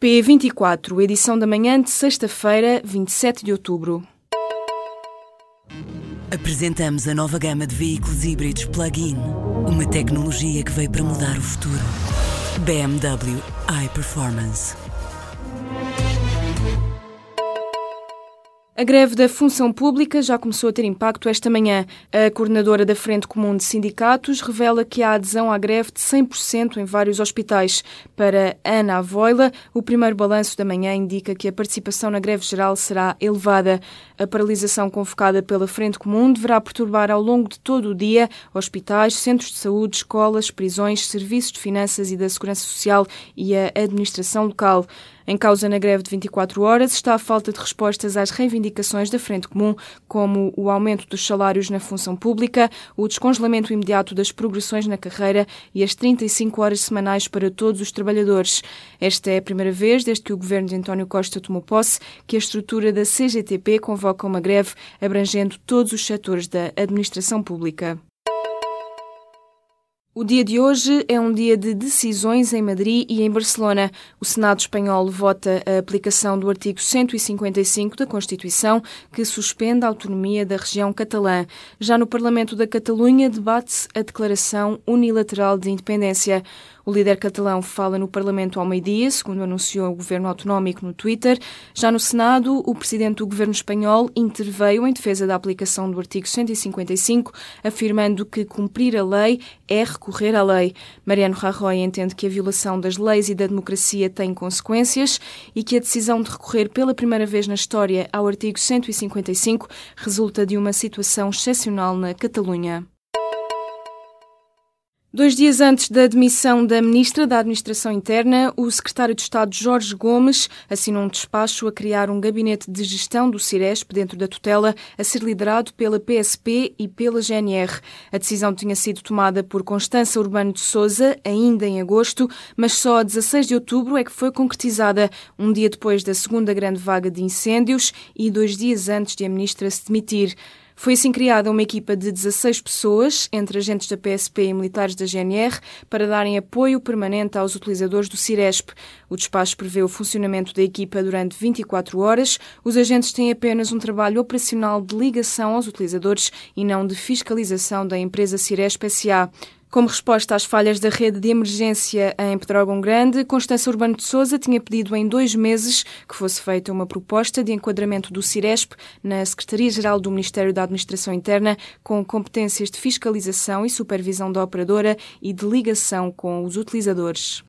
P24, edição da manhã de sexta-feira, 27 de outubro. Apresentamos a nova gama de veículos híbridos plug-in. Uma tecnologia que veio para mudar o futuro. BMW iPerformance. A greve da função pública já começou a ter impacto esta manhã. A coordenadora da Frente Comum de Sindicatos revela que há adesão à greve de 100% em vários hospitais. Para Ana Avoila, o primeiro balanço da manhã indica que a participação na greve geral será elevada. A paralisação convocada pela Frente Comum deverá perturbar ao longo de todo o dia hospitais, centros de saúde, escolas, prisões, serviços de finanças e da segurança social e a administração local. Em causa na greve de 24 horas está a falta de respostas às reivindicações da Frente Comum, como o aumento dos salários na função pública, o descongelamento imediato das progressões na carreira e as 35 horas semanais para todos os trabalhadores. Esta é a primeira vez, desde que o governo de António Costa tomou posse, que a estrutura da CGTP convoca uma greve abrangendo todos os setores da administração pública. O dia de hoje é um dia de decisões em Madrid e em Barcelona. O Senado espanhol vota a aplicação do artigo 155 da Constituição, que suspende a autonomia da região catalã. Já no Parlamento da Catalunha, debate-se a declaração unilateral de independência. O líder catalão fala no Parlamento ao meio-dia, segundo anunciou o governo autonómico no Twitter. Já no Senado, o presidente do governo espanhol interveio em defesa da aplicação do artigo 155, afirmando que cumprir a lei é recorrer à lei. Mariano Rajoy entende que a violação das leis e da democracia tem consequências e que a decisão de recorrer pela primeira vez na história ao artigo 155 resulta de uma situação excepcional na Catalunha. Dois dias antes da demissão da Ministra da Administração Interna, o Secretário de Estado Jorge Gomes assinou um despacho a criar um gabinete de gestão do Ciresp dentro da tutela, a ser liderado pela PSP e pela GNR. A decisão tinha sido tomada por Constança Urbano de Souza, ainda em agosto, mas só a 16 de outubro é que foi concretizada, um dia depois da segunda grande vaga de incêndios e dois dias antes de a Ministra se demitir. Foi assim criada uma equipa de 16 pessoas, entre agentes da PSP e militares da GNR, para darem apoio permanente aos utilizadores do Ciresp. O despacho prevê o funcionamento da equipa durante 24 horas. Os agentes têm apenas um trabalho operacional de ligação aos utilizadores e não de fiscalização da empresa Ciresp SA. Como resposta às falhas da rede de emergência em Pedrógão Grande, Constança Urbano de Souza tinha pedido em dois meses que fosse feita uma proposta de enquadramento do Ciresp na Secretaria-Geral do Ministério da Administração Interna, com competências de fiscalização e supervisão da operadora e de ligação com os utilizadores.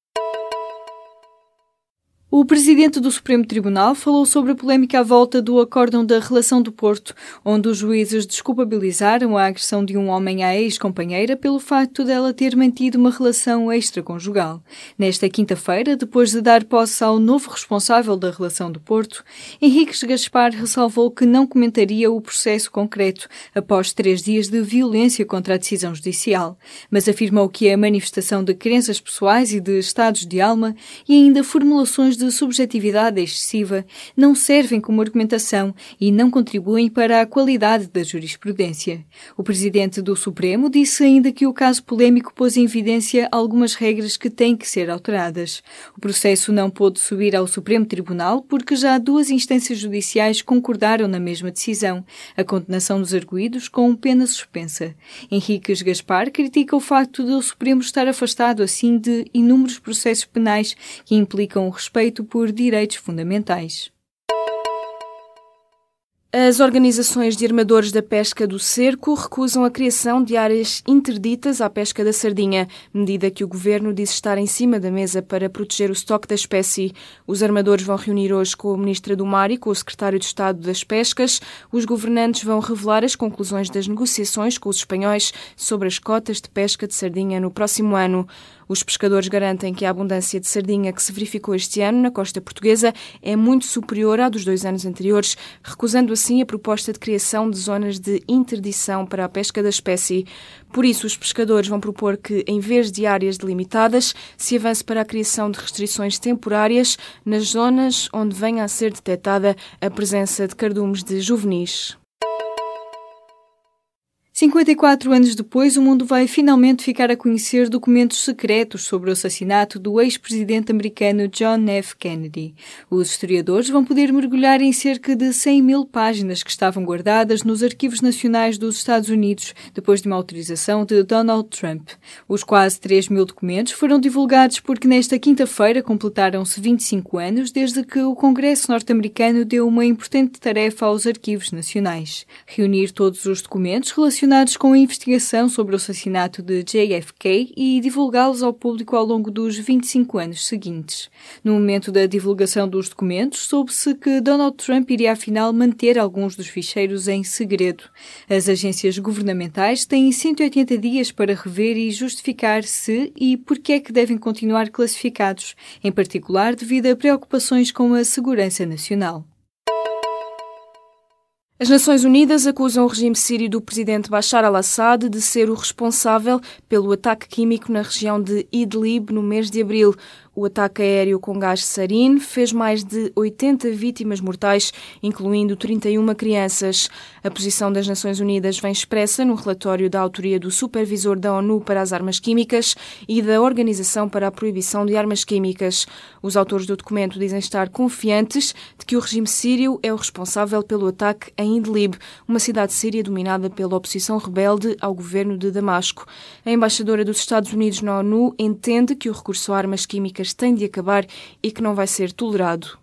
O presidente do Supremo Tribunal falou sobre a polémica à volta do acórdão da relação do Porto, onde os juízes desculpabilizaram a agressão de um homem à ex-companheira pelo facto dela ter mantido uma relação extraconjugal. Nesta quinta-feira, depois de dar posse ao novo responsável da relação do Porto, Henriques Gaspar ressalvou que não comentaria o processo concreto após três dias de violência contra a decisão judicial, mas afirmou que é a manifestação de crenças pessoais e de estados de alma e ainda formulações de subjetividade excessiva não servem como argumentação e não contribuem para a qualidade da jurisprudência. O presidente do Supremo disse ainda que o caso polémico pôs em evidência algumas regras que têm que ser alteradas. O processo não pôde subir ao Supremo Tribunal porque já duas instâncias judiciais concordaram na mesma decisão, a condenação dos arguídos com pena suspensa. Henriques Gaspar critica o facto do Supremo estar afastado assim de inúmeros processos penais que implicam o respeito respeito por direitos fundamentais. As organizações de armadores da pesca do cerco recusam a criação de áreas interditas à pesca da sardinha, medida que o governo diz estar em cima da mesa para proteger o estoque da espécie. Os armadores vão reunir hoje com a ministra do Mar e com o secretário de Estado das Pescas. Os governantes vão revelar as conclusões das negociações com os espanhóis sobre as cotas de pesca de sardinha no próximo ano. Os pescadores garantem que a abundância de sardinha que se verificou este ano na costa portuguesa é muito superior à dos dois anos anteriores, recusando assim a proposta de criação de zonas de interdição para a pesca da espécie. Por isso, os pescadores vão propor que, em vez de áreas delimitadas, se avance para a criação de restrições temporárias nas zonas onde venha a ser detectada a presença de cardumes de juvenis. 54 anos depois, o mundo vai finalmente ficar a conhecer documentos secretos sobre o assassinato do ex-presidente americano John F. Kennedy. Os historiadores vão poder mergulhar em cerca de 100 mil páginas que estavam guardadas nos arquivos nacionais dos Estados Unidos depois de uma autorização de Donald Trump. Os quase 3 mil documentos foram divulgados porque nesta quinta-feira completaram-se 25 anos desde que o Congresso norte-americano deu uma importante tarefa aos arquivos nacionais: reunir todos os documentos relacionados relacionados com a investigação sobre o assassinato de JFK e divulgá-los ao público ao longo dos 25 anos seguintes. No momento da divulgação dos documentos, soube-se que Donald Trump iria afinal manter alguns dos ficheiros em segredo. As agências governamentais têm 180 dias para rever e justificar se e por que é que devem continuar classificados, em particular devido a preocupações com a segurança nacional. As Nações Unidas acusam o regime sírio do presidente Bashar al-Assad de ser o responsável pelo ataque químico na região de Idlib no mês de abril. O ataque aéreo com gás sarin fez mais de 80 vítimas mortais, incluindo 31 crianças. A posição das Nações Unidas vem expressa no relatório da autoria do supervisor da ONU para as armas químicas e da Organização para a Proibição de Armas Químicas. Os autores do documento dizem estar confiantes de que o regime sírio é o responsável pelo ataque em Idlib, uma cidade síria dominada pela oposição rebelde ao governo de Damasco. A embaixadora dos Estados Unidos na ONU entende que o recurso a armas químicas tem de acabar e que não vai ser tolerado.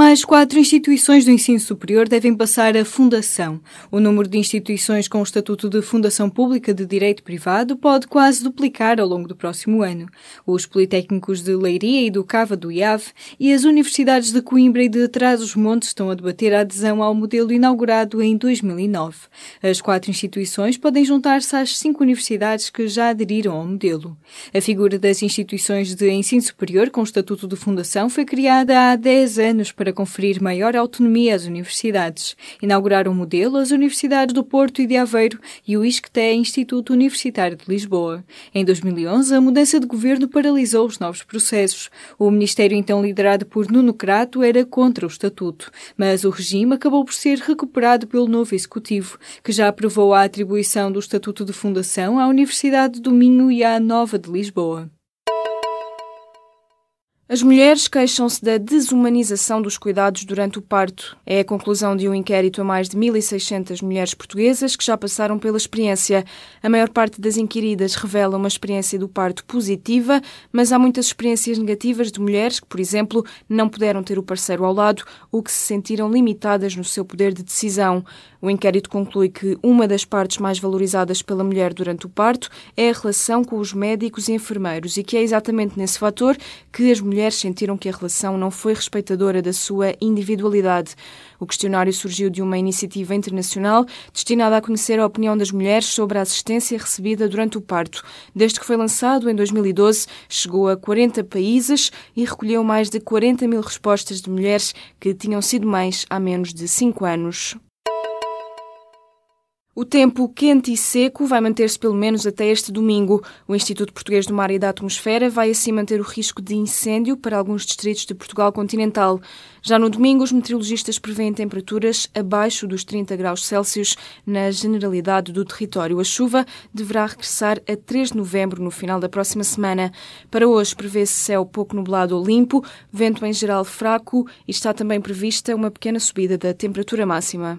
Mais quatro instituições do ensino superior devem passar a fundação. O número de instituições com o estatuto de fundação pública de direito privado pode quase duplicar ao longo do próximo ano. Os politécnicos de Leiria e do Cava do IAV e as universidades de Coimbra e de Trás-os-Montes estão a debater a adesão ao modelo inaugurado em 2009. As quatro instituições podem juntar-se às cinco universidades que já aderiram ao modelo. A figura das instituições de ensino superior com o estatuto de fundação foi criada há 10 anos para para conferir maior autonomia às universidades. Inauguraram o modelo as universidades do Porto e de Aveiro e o ISCTE, Instituto Universitário de Lisboa. Em 2011, a mudança de governo paralisou os novos processos. O ministério, então liderado por Nuno Crato, era contra o estatuto, mas o regime acabou por ser recuperado pelo novo executivo, que já aprovou a atribuição do estatuto de fundação à Universidade do Minho e à Nova de Lisboa. As mulheres queixam-se da desumanização dos cuidados durante o parto. É a conclusão de um inquérito a mais de 1.600 mulheres portuguesas que já passaram pela experiência. A maior parte das inquiridas revela uma experiência do parto positiva, mas há muitas experiências negativas de mulheres que, por exemplo, não puderam ter o parceiro ao lado ou que se sentiram limitadas no seu poder de decisão. O inquérito conclui que uma das partes mais valorizadas pela mulher durante o parto é a relação com os médicos e enfermeiros e que é exatamente nesse fator que as mulheres mulheres sentiram que a relação não foi respeitadora da sua individualidade. O questionário surgiu de uma iniciativa internacional destinada a conhecer a opinião das mulheres sobre a assistência recebida durante o parto. Desde que foi lançado em 2012, chegou a 40 países e recolheu mais de 40 mil respostas de mulheres que tinham sido mães há menos de 5 anos. O tempo quente e seco vai manter-se pelo menos até este domingo. O Instituto Português do Mar e da Atmosfera vai assim manter o risco de incêndio para alguns distritos de Portugal continental. Já no domingo, os meteorologistas prevêem temperaturas abaixo dos 30 graus Celsius na generalidade do território. A chuva deverá regressar a 3 de novembro, no final da próxima semana. Para hoje, prevê-se céu pouco nublado ou limpo, vento em geral fraco e está também prevista uma pequena subida da temperatura máxima.